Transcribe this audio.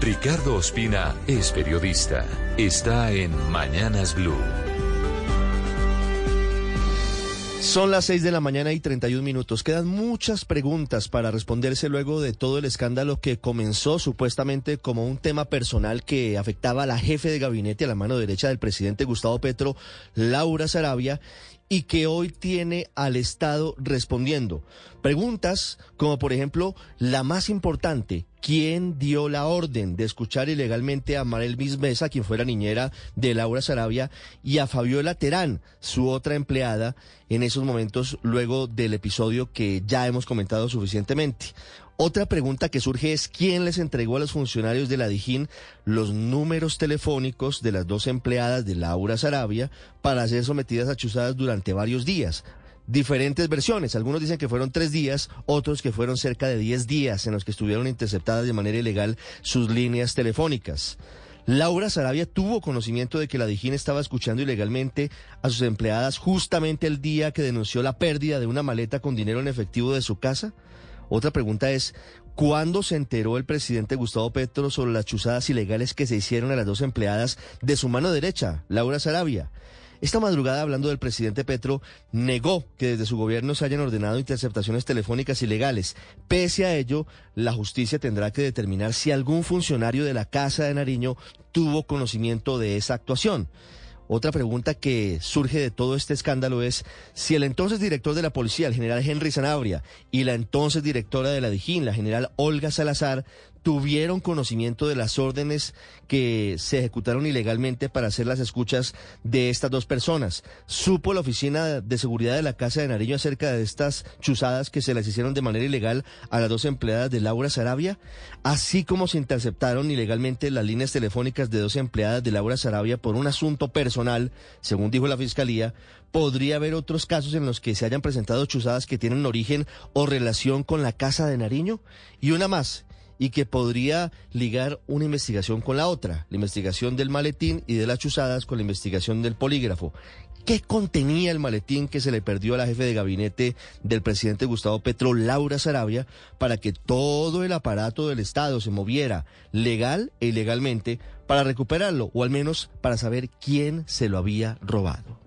Ricardo Ospina es periodista. Está en Mañanas Blue. Son las 6 de la mañana y 31 minutos. Quedan muchas preguntas para responderse luego de todo el escándalo que comenzó supuestamente como un tema personal que afectaba a la jefe de gabinete a la mano derecha del presidente Gustavo Petro, Laura Sarabia, y que hoy tiene al Estado respondiendo. Preguntas como, por ejemplo, la más importante, ¿quién dio la orden de escuchar ilegalmente a Marel Mesa, quien fuera niñera de Laura Sarabia, y a Fabiola Terán, su otra empleada, en esos momentos luego del episodio que ya hemos comentado suficientemente? Otra pregunta que surge es quién les entregó a los funcionarios de la Dijín los números telefónicos de las dos empleadas de Laura Sarabia para ser sometidas a chuzadas durante varios días. Diferentes versiones, algunos dicen que fueron tres días, otros que fueron cerca de diez días en los que estuvieron interceptadas de manera ilegal sus líneas telefónicas. Laura Sarabia tuvo conocimiento de que la Dijín estaba escuchando ilegalmente a sus empleadas justamente el día que denunció la pérdida de una maleta con dinero en efectivo de su casa. Otra pregunta es, ¿cuándo se enteró el presidente Gustavo Petro sobre las chuzadas ilegales que se hicieron a las dos empleadas de su mano derecha, Laura Sarabia? Esta madrugada, hablando del presidente Petro, negó que desde su gobierno se hayan ordenado interceptaciones telefónicas ilegales. Pese a ello, la justicia tendrá que determinar si algún funcionario de la Casa de Nariño tuvo conocimiento de esa actuación. Otra pregunta que surge de todo este escándalo es si el entonces director de la policía, el general Henry Zanabria, y la entonces directora de la Dijín, la general Olga Salazar, tuvieron conocimiento de las órdenes que se ejecutaron ilegalmente para hacer las escuchas de estas dos personas. ¿Supo la Oficina de Seguridad de la Casa de Nariño acerca de estas chuzadas que se las hicieron de manera ilegal a las dos empleadas de Laura Sarabia? Así como se interceptaron ilegalmente las líneas telefónicas de dos empleadas de Laura Sarabia por un asunto personal, según dijo la Fiscalía, podría haber otros casos en los que se hayan presentado chuzadas que tienen origen o relación con la Casa de Nariño. Y una más y que podría ligar una investigación con la otra, la investigación del maletín y de las chuzadas con la investigación del polígrafo. ¿Qué contenía el maletín que se le perdió a la jefe de gabinete del presidente Gustavo Petro, Laura Sarabia, para que todo el aparato del Estado se moviera legal e ilegalmente para recuperarlo, o al menos para saber quién se lo había robado?